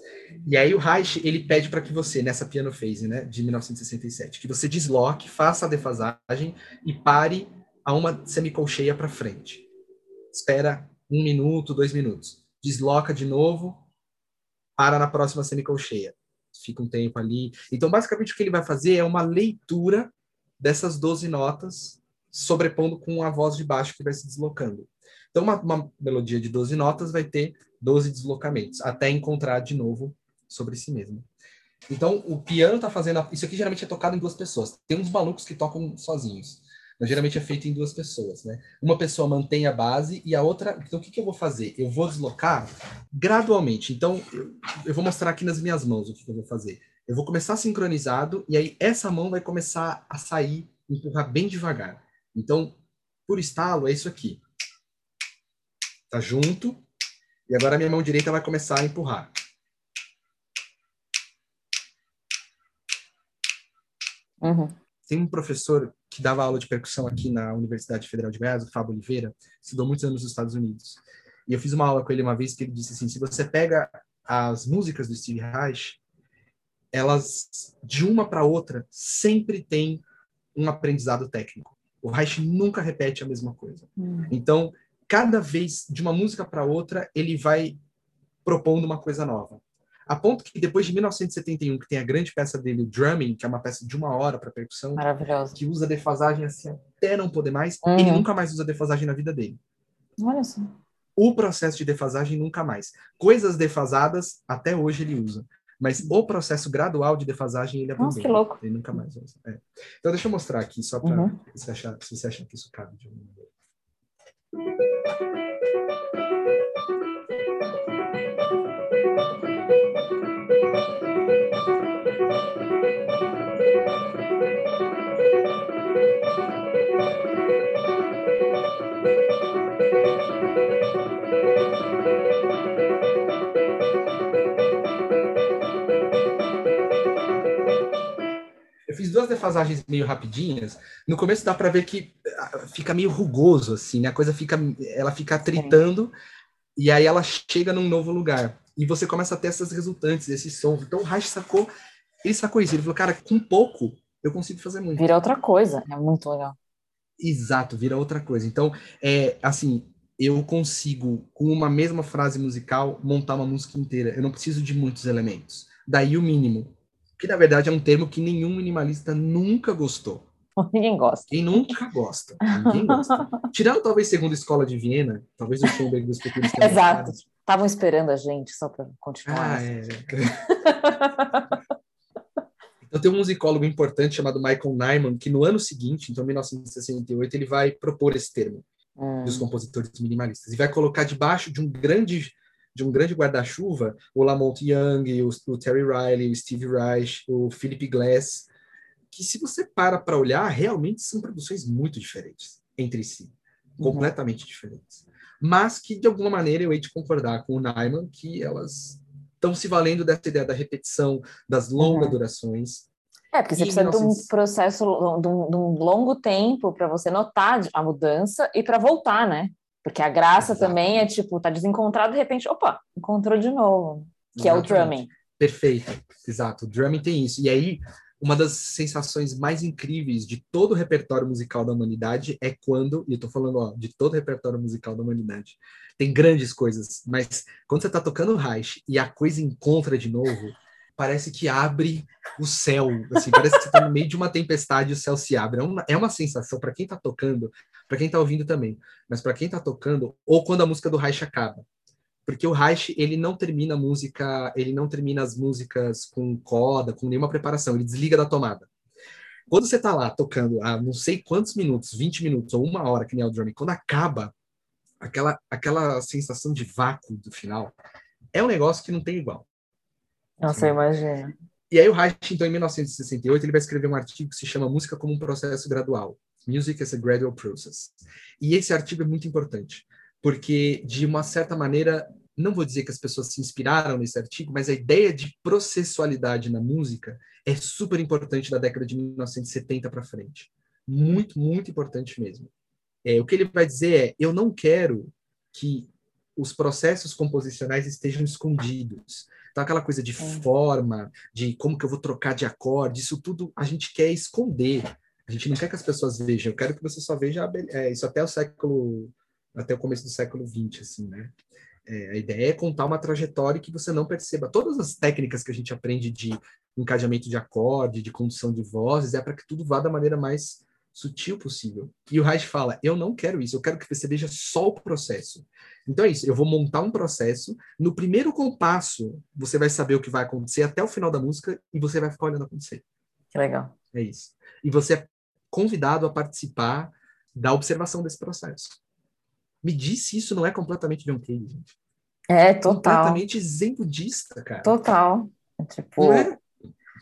E aí o Reich, ele pede para que você, nessa piano phase, né, de 1967, que você desloque, faça a defasagem e pare a uma semicolcheia para frente. Espera um minuto, dois minutos. Desloca de novo, para na próxima semicolcheia. Fica um tempo ali. Então, basicamente, o que ele vai fazer é uma leitura dessas 12 notas sobrepondo com a voz de baixo que vai se deslocando. Então, uma, uma melodia de 12 notas vai ter 12 deslocamentos, até encontrar de novo sobre si mesmo. Então, o piano está fazendo. A... Isso aqui geralmente é tocado em duas pessoas. Tem uns malucos que tocam sozinhos. Mas geralmente é feito em duas pessoas, né? Uma pessoa mantém a base e a outra. Então, o que, que eu vou fazer? Eu vou deslocar gradualmente. Então, eu, eu vou mostrar aqui nas minhas mãos o que, que eu vou fazer. Eu vou começar sincronizado e aí essa mão vai começar a sair, empurrar bem devagar. Então, por estalo, é isso aqui. Tá junto. E agora a minha mão direita vai começar a empurrar. Uhum. Tem um professor que dava aula de percussão aqui na Universidade Federal de Goiás, o Fábio Oliveira, estudou muitos anos nos Estados Unidos. E eu fiz uma aula com ele uma vez que ele disse assim: se você pega as músicas do Steve Reich, elas de uma para outra sempre tem um aprendizado técnico. O Reich nunca repete a mesma coisa. Hum. Então, cada vez, de uma música para outra, ele vai propondo uma coisa nova. A ponto que depois de 1971, que tem a grande peça dele, o Drumming, que é uma peça de uma hora para percussão, que usa defasagem assim até não poder mais, uhum. ele nunca mais usa defasagem na vida dele. Olha só. O processo de defasagem nunca mais. Coisas defasadas, até hoje ele usa. Mas o processo gradual de defasagem ele abandona. Nossa, que louco. Ele nunca mais usa. É. Então deixa eu mostrar aqui, só para uhum. se, se você achar que isso cabe de alguma maneira. Eu fiz duas defasagens meio rapidinhas. No começo dá para ver que ah, fica meio rugoso, assim, né? A coisa fica, ela fica tritando e aí ela chega num novo lugar. E você começa a ter essas resultantes, esses sons. Então o Reich sacou, ele sacou isso. Ele falou, cara, com pouco eu consigo fazer muito. Vira outra coisa, é muito legal. Exato, vira outra coisa. Então, é assim, eu consigo, com uma mesma frase musical, montar uma música inteira. Eu não preciso de muitos elementos. Daí o mínimo que na verdade é um termo que nenhum minimalista nunca gostou. <laughs> Ninguém gosta. Quem nunca gosta. Ninguém gosta. Tirando talvez segundo a escola de Viena, talvez o Schoenberg dos Pequenos <laughs> Exato. Estavam esperando a gente só para continuar. Ah, é. <laughs> então tem um musicólogo importante chamado Michael Nyman, que no ano seguinte, então 1968, ele vai propor esse termo hum. dos compositores minimalistas e vai colocar debaixo de um grande de um grande guarda-chuva, o Lamont Young, o, o, Terry Riley, o Steve Reich, o Philip Glass, que se você para para olhar, realmente são produções muito diferentes entre si, uhum. completamente diferentes. Mas que, de alguma maneira, eu hei de concordar com o Nyman que elas estão se valendo dessa ideia da repetição, das longas uhum. durações, é, porque você precisa de um processo, de um, de um longo tempo para você notar a mudança e para voltar, né? Porque a graça também é tipo, tá desencontrado, de repente, opa, encontrou de novo, que Exatamente. é o drumming. Perfeito, exato. O drumming tem isso. E aí, uma das sensações mais incríveis de todo o repertório musical da humanidade é quando, e eu tô falando ó, de todo o repertório musical da humanidade, tem grandes coisas, mas quando você tá tocando Reich e a coisa encontra de novo, parece que abre o céu, assim, parece que você tá no meio de uma tempestade e o céu se abre. É uma, é uma sensação, para quem tá tocando, para quem está ouvindo também, mas para quem está tocando, ou quando a música do Reich acaba. Porque o Reich, ele não termina a música, ele não termina as músicas com coda, com nenhuma preparação, ele desliga da tomada. Quando você está lá tocando há não sei quantos minutos, 20 minutos ou uma hora, que nem é o drum, quando acaba, aquela, aquela sensação de vácuo do final, é um negócio que não tem igual. Nossa, imagina. E aí o Reich, então, em 1968, ele vai escrever um artigo que se chama Música como um Processo Gradual. Music as a Gradual Process. E esse artigo é muito importante, porque, de uma certa maneira, não vou dizer que as pessoas se inspiraram nesse artigo, mas a ideia de processualidade na música é super importante da década de 1970 para frente. Muito, muito importante mesmo. É, o que ele vai dizer é: eu não quero que os processos composicionais estejam escondidos. Então, aquela coisa de é. forma, de como que eu vou trocar de acorde, isso tudo a gente quer esconder. A gente não quer que as pessoas vejam, eu quero que você só veja é, isso até o século, até o começo do século XX, assim, né? É, a ideia é contar uma trajetória que você não perceba. Todas as técnicas que a gente aprende de encadeamento de acorde, de condução de vozes, é para que tudo vá da maneira mais sutil possível. E o Reich fala: eu não quero isso, eu quero que você veja só o processo. Então é isso, eu vou montar um processo. No primeiro compasso, você vai saber o que vai acontecer até o final da música e você vai ficar olhando acontecer. Que legal. É isso. E você é convidado a participar da observação desse processo. Me disse isso não é completamente John Cage, gente. É, total. Completamente zen budista, cara. Total. É tipo, é?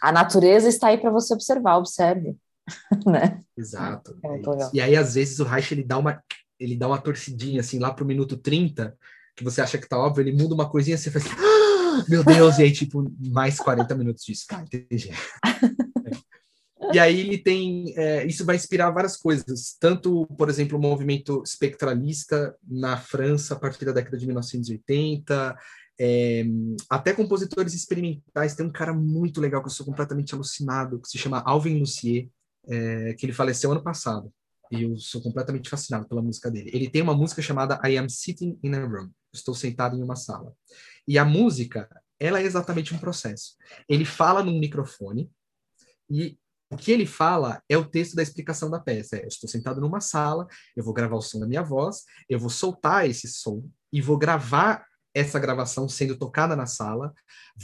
a natureza está aí para você observar, observe. <laughs> né? Exato. É é e aí, às vezes, o Reich ele dá uma ele dá uma torcidinha assim lá pro minuto 30, que você acha que tá óbvio, ele muda uma coisinha, você faz <gasps> ah, meu Deus, e aí, tipo, mais 40 minutos disso. Tá, entendi. <laughs> E aí ele tem, é, isso vai inspirar várias coisas, tanto, por exemplo, o movimento espectralista na França a partir da década de 1980, é, até compositores experimentais. Tem um cara muito legal que eu sou completamente alucinado, que se chama Alvin Lucier, é, que ele faleceu ano passado. E eu sou completamente fascinado pela música dele. Ele tem uma música chamada I Am Sitting in a Room. Estou sentado em uma sala. E a música ela é exatamente um processo. Ele fala num microfone e o que ele fala é o texto da explicação da peça. É, eu estou sentado numa sala, eu vou gravar o som da minha voz, eu vou soltar esse som e vou gravar essa gravação sendo tocada na sala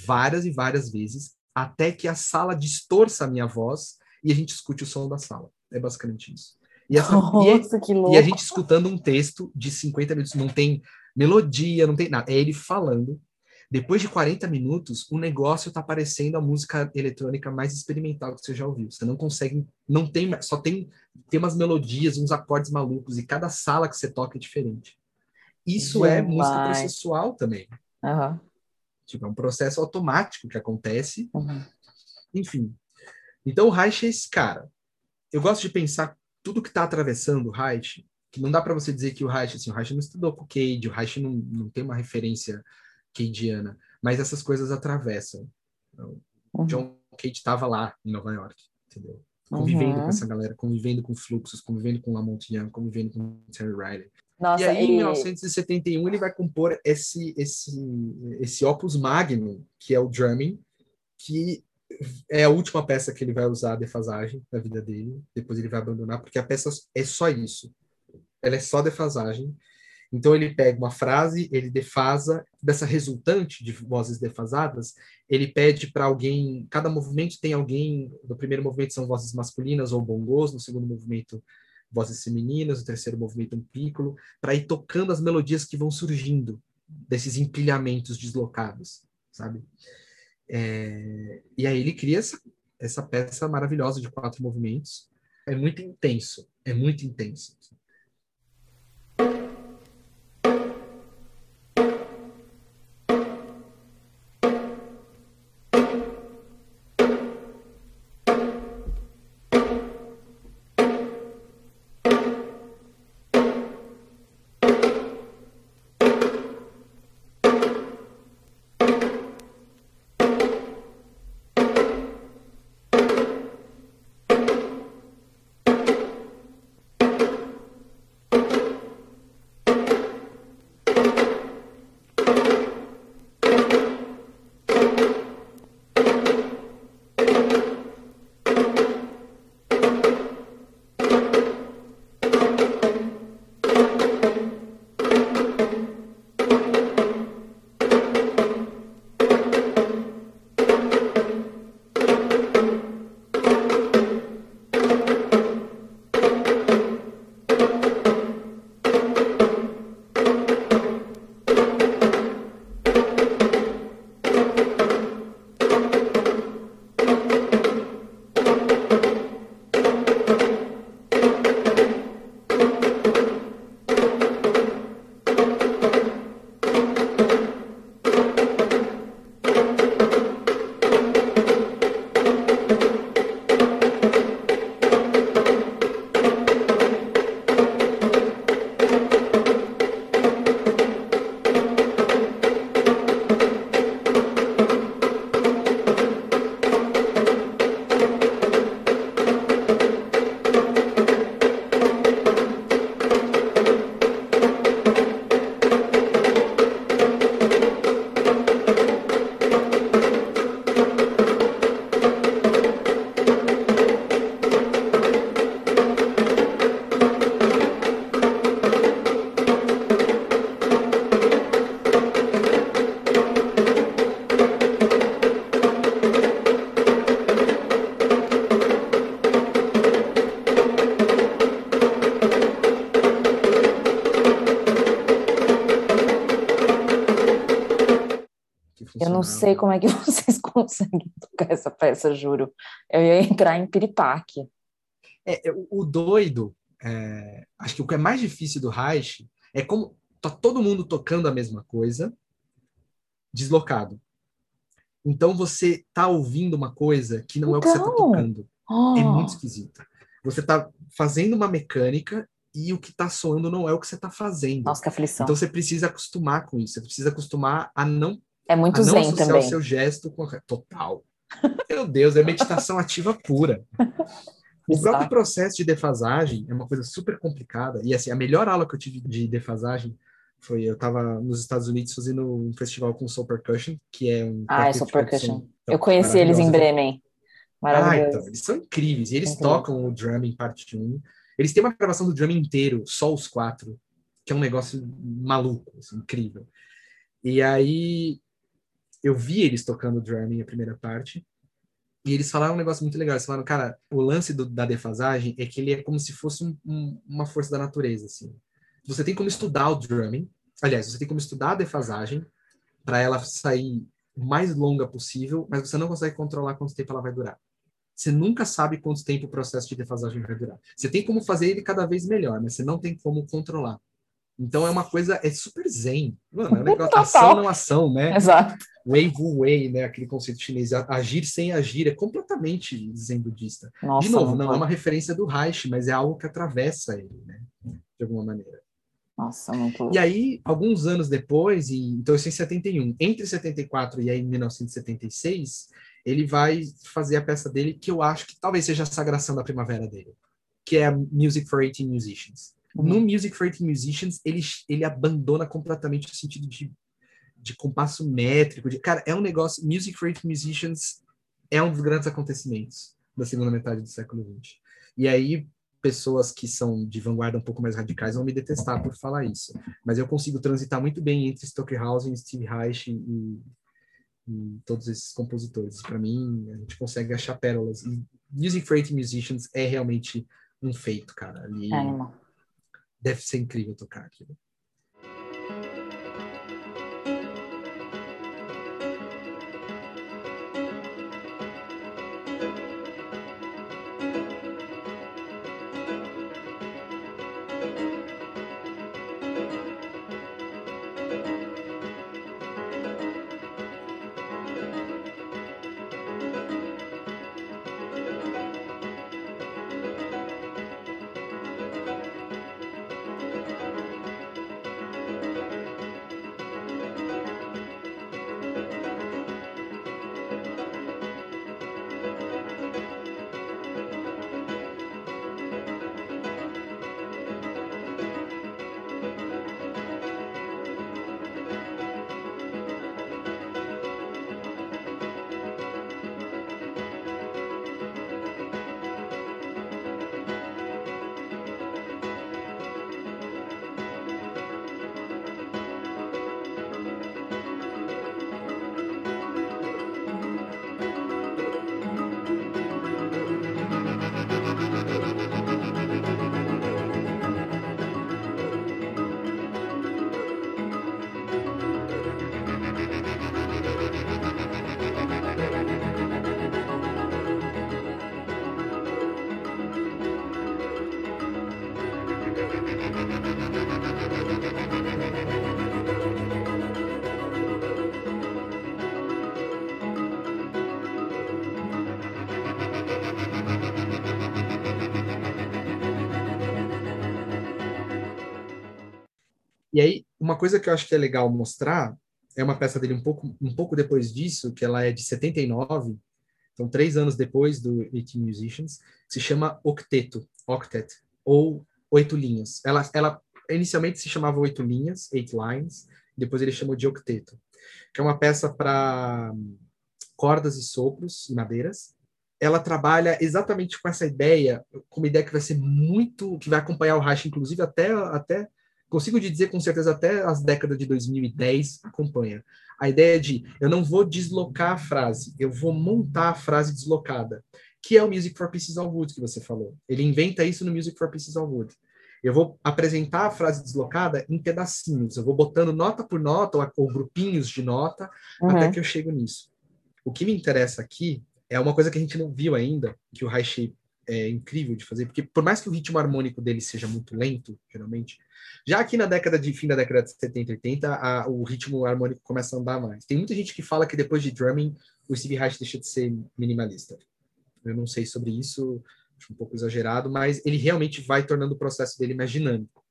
várias e várias vezes, até que a sala distorça a minha voz e a gente escute o som da sala. É basicamente isso. E, essa, Nossa, e, e a gente escutando um texto de 50 minutos, não tem melodia, não tem nada. É ele falando depois de 40 minutos, o negócio tá parecendo a música eletrônica mais experimental que você já ouviu. Você não consegue, não tem, só tem, tem umas melodias, uns acordes malucos, e cada sala que você toca é diferente. Isso é música processual também. Uhum. Tipo, é um processo automático que acontece. Uhum. Enfim. Então, o Reich é esse cara. Eu gosto de pensar tudo que está atravessando o Reich, que não dá para você dizer que o Reich, assim, o Reich não estudou com o Cade, o Reich não, não tem uma referência cadiana, mas essas coisas atravessam. Então, uhum. John Cage estava lá em Nova York, entendeu? Convivendo uhum. com essa galera, convivendo com fluxos, convivendo com Lamont Young, convivendo com Terry Riley. Nossa, e aí, e... em 1971, ele vai compor esse, esse, esse opus magnum, que é o drumming, que é a última peça que ele vai usar a defasagem na vida dele. Depois ele vai abandonar, porque a peça é só isso. Ela é só defasagem. Então ele pega uma frase, ele defasa, dessa resultante de vozes defasadas, ele pede para alguém, cada movimento tem alguém, no primeiro movimento são vozes masculinas ou bongos, no segundo movimento vozes femininas, no terceiro movimento um pícolo, para ir tocando as melodias que vão surgindo desses empilhamentos deslocados, sabe? É, e aí ele cria essa, essa peça maravilhosa de quatro movimentos. É muito intenso, é muito intenso. Sei como é que <laughs> vocês conseguem tocar essa peça, juro. Eu ia entrar em piripaque. É, é o doido, é, acho que o que é mais difícil do Reich é como tá todo mundo tocando a mesma coisa, deslocado. Então você tá ouvindo uma coisa que não então... é o que você tá então, tocando. Oh. É muito esquisito. Você tá fazendo uma mecânica e o que tá soando não é o que você tá fazendo. Nossa, que aflição. Então você precisa acostumar com isso. Você precisa acostumar a não é muito zen não também. o seu gesto com... total. Meu Deus, é meditação <laughs> ativa pura. O próprio processo de defasagem é uma coisa super complicada. E assim, a melhor aula que eu tive de defasagem Foi, eu estava nos Estados Unidos fazendo um festival com Soul Percussion, que é um. Ah, é Soul Percussion. Eu conheci eles em Bremen. Maravilhoso. Ah, então, eles são incríveis. E eles Incrível. tocam o drum em parte 1. Eles têm uma gravação do drum inteiro, só os quatro, que é um negócio maluco, assim, incrível. E aí eu vi eles tocando drum em a primeira parte. E eles falaram um negócio muito legal. Eles falaram, cara, o lance do, da defasagem é que ele é como se fosse um, um, uma força da natureza, assim. Você tem como estudar o drumming. Aliás, você tem como estudar a defasagem para ela sair mais longa possível, mas você não consegue controlar quanto tempo ela vai durar. Você nunca sabe quanto tempo o processo de defasagem vai durar. Você tem como fazer ele cada vez melhor, mas você não tem como controlar. Então é uma coisa, é super zen. Mano, é um <laughs> negócio, ação não ação, né? Exato. Wei Wu Wei, né? Aquele conceito chinês, agir sem agir, é completamente zen budista. Nossa, de novo, não é uma referência do Reich, mas é algo que atravessa ele, né? De alguma maneira. Nossa, muito... E aí, alguns anos depois, e, então isso em 71, entre 74 e aí 1976, ele vai fazer a peça dele que eu acho que talvez seja a sagração da primavera dele, que é Music for 18 Musicians. Uhum. No Music for 18 Musicians, ele, ele abandona completamente o sentido de, de compasso métrico. De, cara, é um negócio. Music for 18 Musicians é um dos grandes acontecimentos da segunda metade do século XX. E aí, pessoas que são de vanguarda um pouco mais radicais vão me detestar por falar isso. Mas eu consigo transitar muito bem entre Stockhausen, Steve Reich e, e todos esses compositores. Para mim, a gente consegue achar pérolas. E Music for 18 Musicians é realmente um feito, cara. Ali, é, deve ser incrível tocar aquilo. Uma coisa que eu acho que é legal mostrar é uma peça dele um pouco, um pouco depois disso, que ela é de 79, então três anos depois do 18 Musicians, se chama Octeto, Octet, ou Oito Linhas. Ela, ela inicialmente se chamava Oito Linhas, Eight Lines, depois ele chamou de Octeto, que é uma peça para cordas e sopros e madeiras. Ela trabalha exatamente com essa ideia, com uma ideia que vai ser muito, que vai acompanhar o Reich, inclusive até, até consigo dizer com certeza até as décadas de 2010 acompanha. A ideia de eu não vou deslocar a frase, eu vou montar a frase deslocada, que é o Music for Pieces of Wood que você falou. Ele inventa isso no Music for Pieces of Wood. Eu vou apresentar a frase deslocada em pedacinhos, eu vou botando nota por nota ou, ou grupinhos de nota uhum. até que eu chego nisso. O que me interessa aqui é uma coisa que a gente não viu ainda, que o Reich é incrível de fazer, porque por mais que o ritmo harmônico dele seja muito lento, geralmente, já aqui na década de fim da década de 70 e 80, a, o ritmo harmônico começa a andar mais. Tem muita gente que fala que depois de drumming, o Steve Reich deixa de ser minimalista. Eu não sei sobre isso, acho um pouco exagerado, mas ele realmente vai tornando o processo dele mais dinâmico.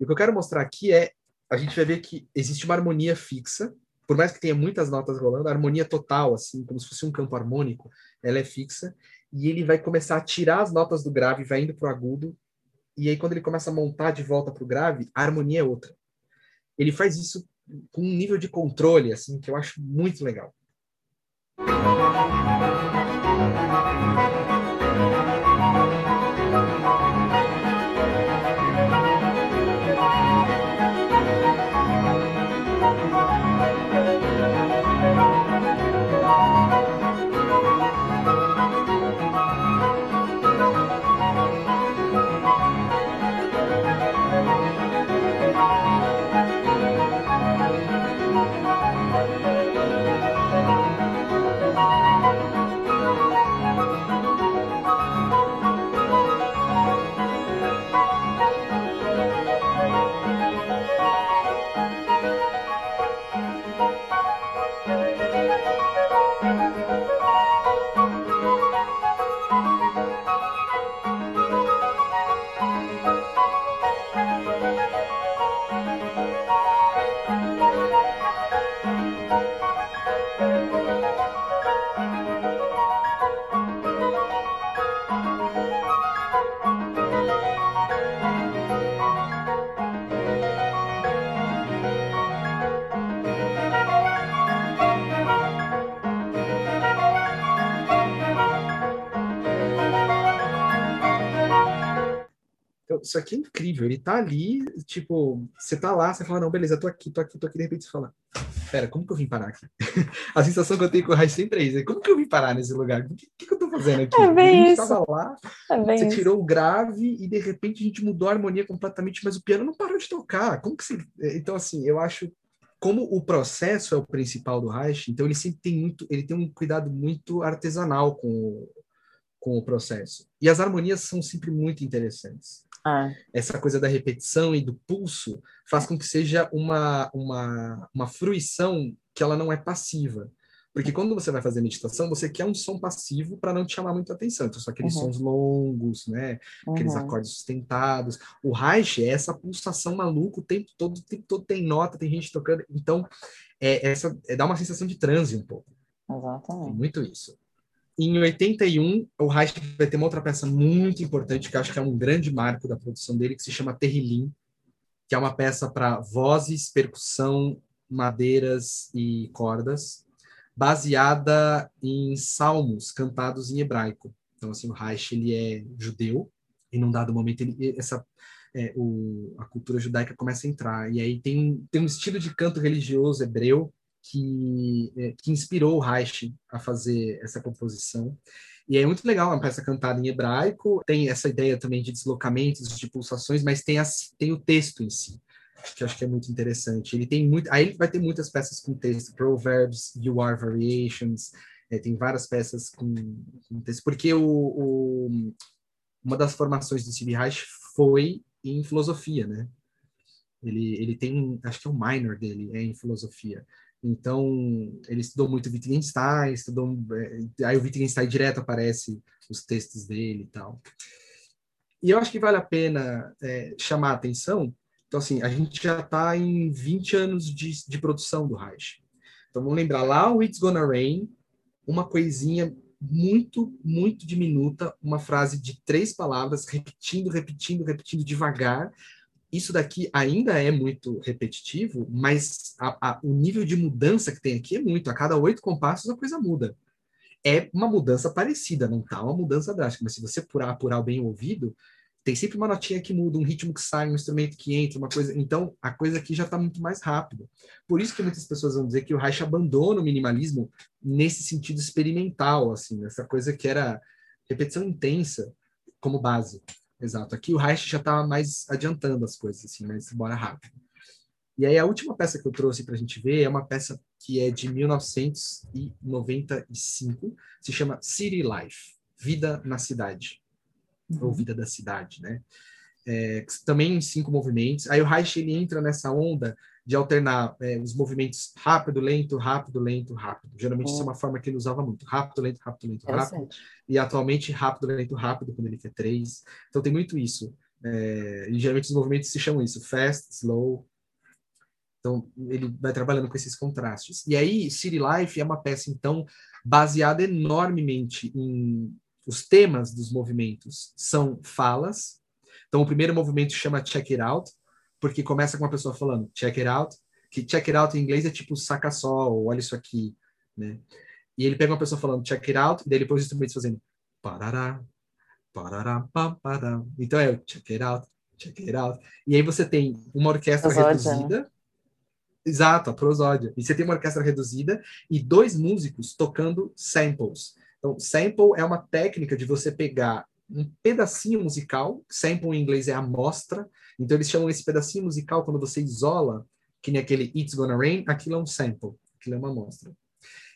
E o que eu quero mostrar aqui é, a gente vai ver que existe uma harmonia fixa, por mais que tenha muitas notas rolando, a harmonia total, assim, como se fosse um campo harmônico, ela é fixa, e ele vai começar a tirar as notas do grave, vai indo para o agudo, e aí quando ele começa a montar de volta para o grave, a harmonia é outra. ele faz isso com um nível de controle assim que eu acho muito legal. Isso aqui é incrível. Ele tá ali, tipo, você tá lá, você fala, não, beleza, tô aqui, tô aqui, tô aqui, de repente você fala, pera, como que eu vim parar aqui? <laughs> a sensação que eu tenho com o Raiz sempre é isso, como que eu vim parar nesse lugar? O que, que, que eu tô fazendo aqui? É bem a gente isso. tava lá, É você isso. tirou o grave e de repente a gente mudou a harmonia completamente, mas o piano não parou de tocar. Como que você... Então, assim, eu acho como o processo é o principal do Reich, então ele sempre tem muito, ele tem um cuidado muito artesanal com o, com o processo. E as harmonias são sempre muito interessantes Ah, essa coisa da repetição e do pulso faz com que seja uma, uma, uma fruição que ela não é passiva. Porque quando você vai fazer meditação, você quer um som passivo para não te chamar muito a atenção. Então, são aqueles Uhum. sons longos, né? Aqueles uhum. acordes sustentados. O Reich é essa pulsação maluca o tempo todo, o tempo todo tem nota, tem gente tocando. Então, é, essa, é, dá uma sensação de transe um pouco. Tem Exatamente. muito isso. Em 81, o Reich vai ter uma outra peça muito importante, que acho que é um grande marco da produção dele, que se chama Terrilim, que é uma peça para vozes, percussão, madeiras e cordas, baseada em salmos cantados em hebraico. Então, assim, o Reich, ele é judeu, e num dado momento, ele, essa, é, o, a cultura judaica começa a entrar. E aí tem, tem um estilo de canto religioso hebreu que, é, que inspirou o Reich a fazer essa composição. E é muito legal, é uma peça cantada em hebraico, tem essa ideia também de deslocamentos, de pulsações, mas tem, as, tem o texto em si, que acho que é muito interessante. Ele tem muito, aí ele vai ter muitas peças com texto, Proverbs, You Are Variations, é, tem várias peças com, com texto, porque o, o, uma das formações do Steve Reich foi em filosofia, né? Ele, ele tem, acho que é o minor dele, é em filosofia. Então, ele estudou muito Wittgenstein, estudou, é, aí o Wittgenstein direto aparece os textos dele e tal. E eu acho que vale a pena é, chamar a atenção. Então, assim, a gente já está em 20 anos de, de produção do Reich. Então, vamos lembrar lá o It's Gonna Rain, uma coisinha muito, muito diminuta, uma frase de três palavras, repetindo, repetindo, repetindo devagar, isso daqui ainda é muito repetitivo, mas a, a, o nível de mudança que tem aqui é muito. A cada oito compassos a coisa muda. É uma mudança parecida, não tá uma mudança drástica, mas se você apurar, apurar bem o ouvido, tem sempre uma notinha que muda, um ritmo que sai, um instrumento que entra, uma coisa. Então, a coisa aqui já está muito mais rápida. Por isso que muitas pessoas vão dizer que o Reich abandona o minimalismo nesse sentido experimental, assim, essa coisa que era repetição intensa como base. Exato. Aqui o Reich já estava mais adiantando as coisas, assim, mas bora rápido. E aí a última peça que eu trouxe para a gente ver é uma peça que é de 1995, se chama City Life, Vida na Cidade, uhum. ou Vida da Cidade, né? É, também em cinco movimentos. Aí o Reich ele entra nessa onda de alternar é, os movimentos rápido, lento, rápido, lento, rápido. Geralmente uhum. isso é uma forma que ele usava muito. Rápido, lento, rápido, lento, rápido. E atualmente rápido, lento, rápido, quando ele quer três. Então tem muito isso. É, e geralmente os movimentos se chamam isso, fast, slow. Então ele vai trabalhando com esses contrastes. E aí City Life é uma peça então baseada enormemente em os temas dos movimentos são falas. Então o primeiro movimento chama Check It Out, porque começa com uma pessoa falando check it out, que check it out em inglês é tipo saca só, ou olha isso aqui, né? E ele pega uma pessoa falando check it out, e daí depois os instrumentos fazendo parará, parará. Então é check it out, check it out. E aí você tem uma orquestra Prosódia, reduzida. Exato, a prosódia. E você tem uma orquestra reduzida e dois músicos tocando samples. Então, sample é uma técnica de você pegar um pedacinho musical, sample em inglês é amostra, então eles chamam esse pedacinho musical quando você isola, que nem aquele It's Gonna Rain, aquilo é um sample, aquilo é uma amostra.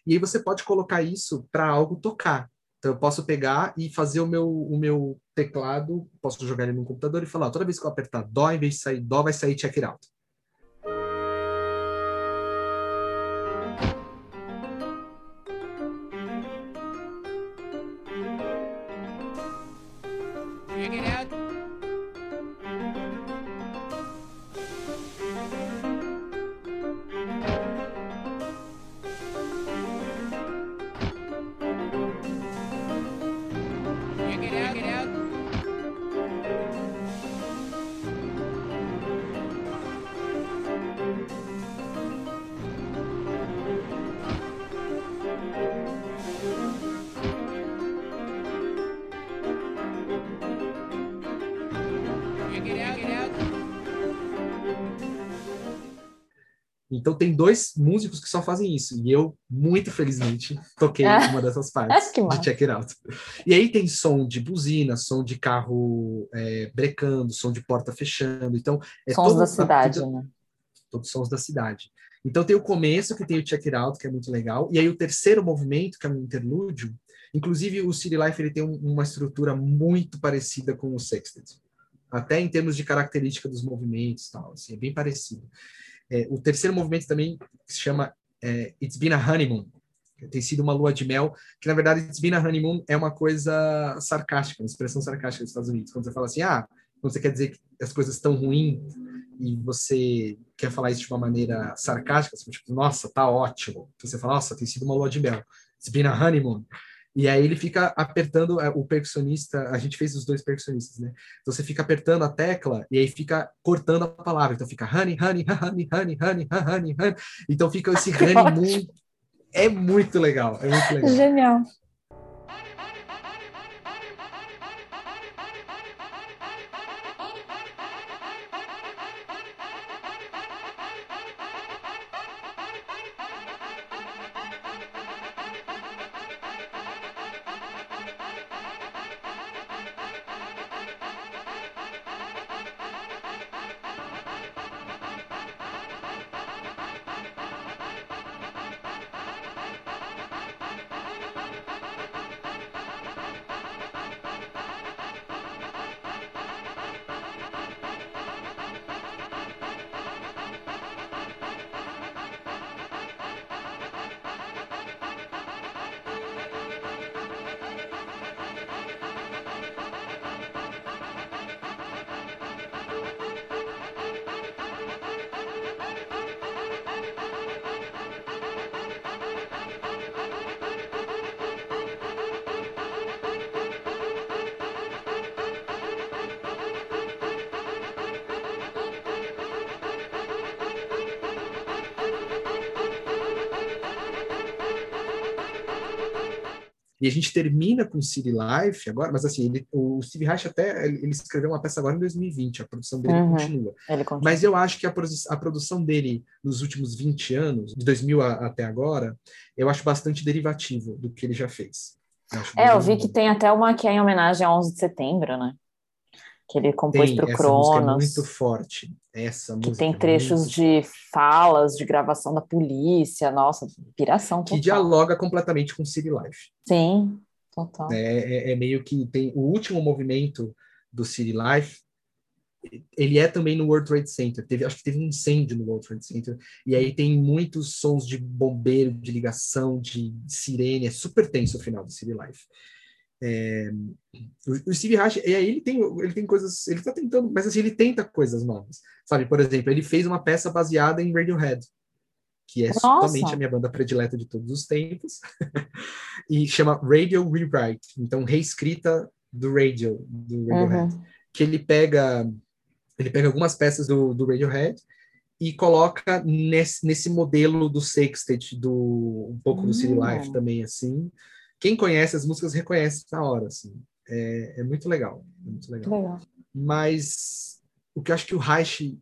E aí você pode colocar isso para algo tocar. Então eu posso pegar e fazer o meu, o meu teclado, posso jogar ele no computador e falar, toda vez que eu apertar dó, em vez de sair dó, vai sair check it out. Check it out. Então tem dois músicos que só fazem isso. E eu, muito felizmente, toquei Ah. uma dessas <laughs> partes de Check It Out. E aí tem som de buzina, som de carro é, brecando, som de porta fechando. Então, é Sons da cidade, né? todos os sons da cidade. Então tem o começo, que tem o Check It Out, que é muito legal, e aí o terceiro movimento, que é um interlúdio, inclusive o City Life ele tem um- uma estrutura muito parecida com o Sextet, até em termos de característica dos movimentos, e tal, assim, é bem parecido. É, o terceiro movimento também se chama é, It's Been a Honeymoon, tem sido uma lua de mel, que na verdade It's Been a Honeymoon é uma coisa sarcástica, uma expressão sarcástica dos Estados Unidos, quando você fala assim, ah, você quer dizer que as coisas estão ruins e você quer falar isso de uma maneira sarcástica, tipo, nossa, tá ótimo. Então você fala, nossa, tem sido uma lua de mel. It's been a honeymoon. E aí ele fica apertando é, o percussionista, a gente fez os dois percussionistas, né? Então você fica apertando a tecla e aí fica cortando a palavra. Então fica honey, honey, honey, honey, honey, honey, honey. Então fica esse Que <laughs> honeymoon. É muito legal, é muito legal. Genial. E a gente termina com City Life agora, mas assim, ele- o Steve Reich até ele escreveu uma peça agora em 2020, a produção dele Uhum. continua. Continua. Mas eu acho que a, produ- a produção dele nos últimos 20 anos, de 2000 a- até agora, eu acho bastante derivativo do que ele já fez. acho É, eu vi que tem até uma que é em homenagem a 11 de setembro, né? Que ele compôs para o é Cronos. muito forte. Essa que música tem é trechos muito- de falas, de gravação da polícia. Nossa, piração que total. dialoga completamente com City Life. Sim, total. É, é- é meio que tem o último movimento do City Life. Ele é também no World Trade Center. Teve, acho que teve um incêndio no World Trade Center. E aí tem muitos sons de bombeiro, de ligação, de sirene. É super tenso o final do City Life. É, o, Steve Reich, e aí ele tem, ele tem coisas, ele tá tentando, mas assim, ele tenta coisas novas, sabe? Por exemplo, ele fez uma peça baseada em Radiohead, que é totalmente a minha banda predileta de todos os tempos, <laughs> e chama Radio Rewrite, então reescrita do Radio, do Radiohead Uhum. que ele pega ele pega algumas peças do, do Radiohead e coloca nesse, nesse modelo do sextet, do um pouco do City Hum. Life também, assim. Quem conhece as músicas reconhece na hora, assim. É, é muito legal, é muito legal. legal. Mas o que eu acho que o Reich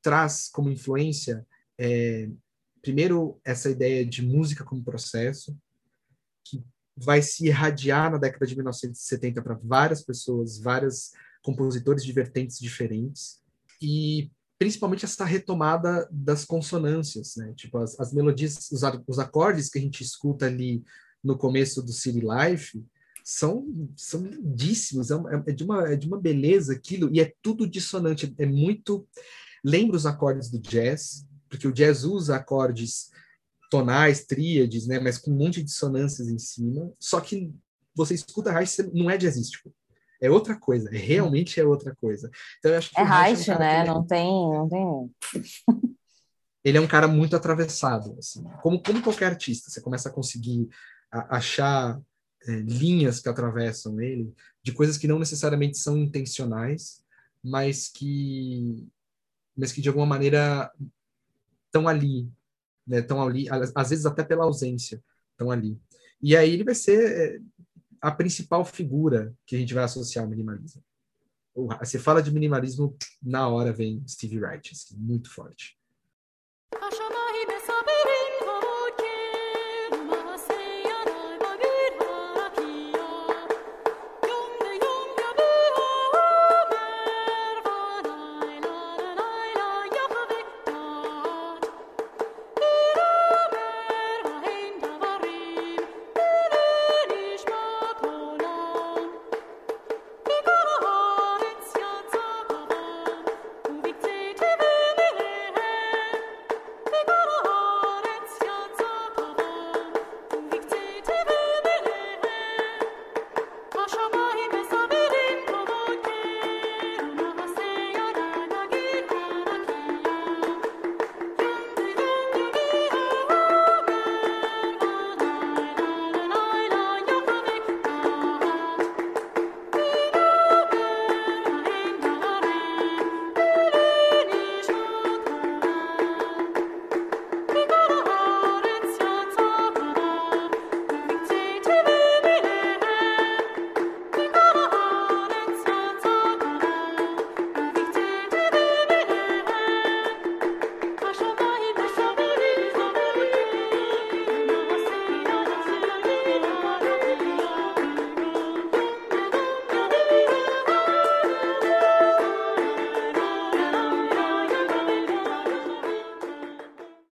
traz como influência é, primeiro, essa ideia de música como processo, que vai se irradiar na década de 1970 para várias pessoas, vários compositores de vertentes diferentes, e principalmente essa retomada das consonâncias, né? Tipo, as, as melodias, os, os acordes que a gente escuta ali no começo do City Life são, são lindíssimos, é, é de uma, é de uma beleza aquilo, e é tudo dissonante, é muito... Lembra os acordes do jazz, porque o jazz usa acordes tonais, tríades, né, mas com um monte de dissonâncias em cima, só que você escuta Reich, você- não é jazzístico. É outra coisa, é, realmente é outra coisa. Então, eu acho que É Reich Reich, um né? que ele- Não tem, não tem. ele é um cara muito atravessado, assim. como, como qualquer artista, você começa a conseguir achar é, linhas que atravessam ele, de coisas que não necessariamente são intencionais, mas que, mas que de alguma maneira estão ali, né? Ali, às, vezes até pela ausência, estão ali. E aí ele vai ser é, a principal figura que a gente vai associar ao minimalismo. Você fala de minimalismo, na hora vem Steve Wright, assim, muito forte.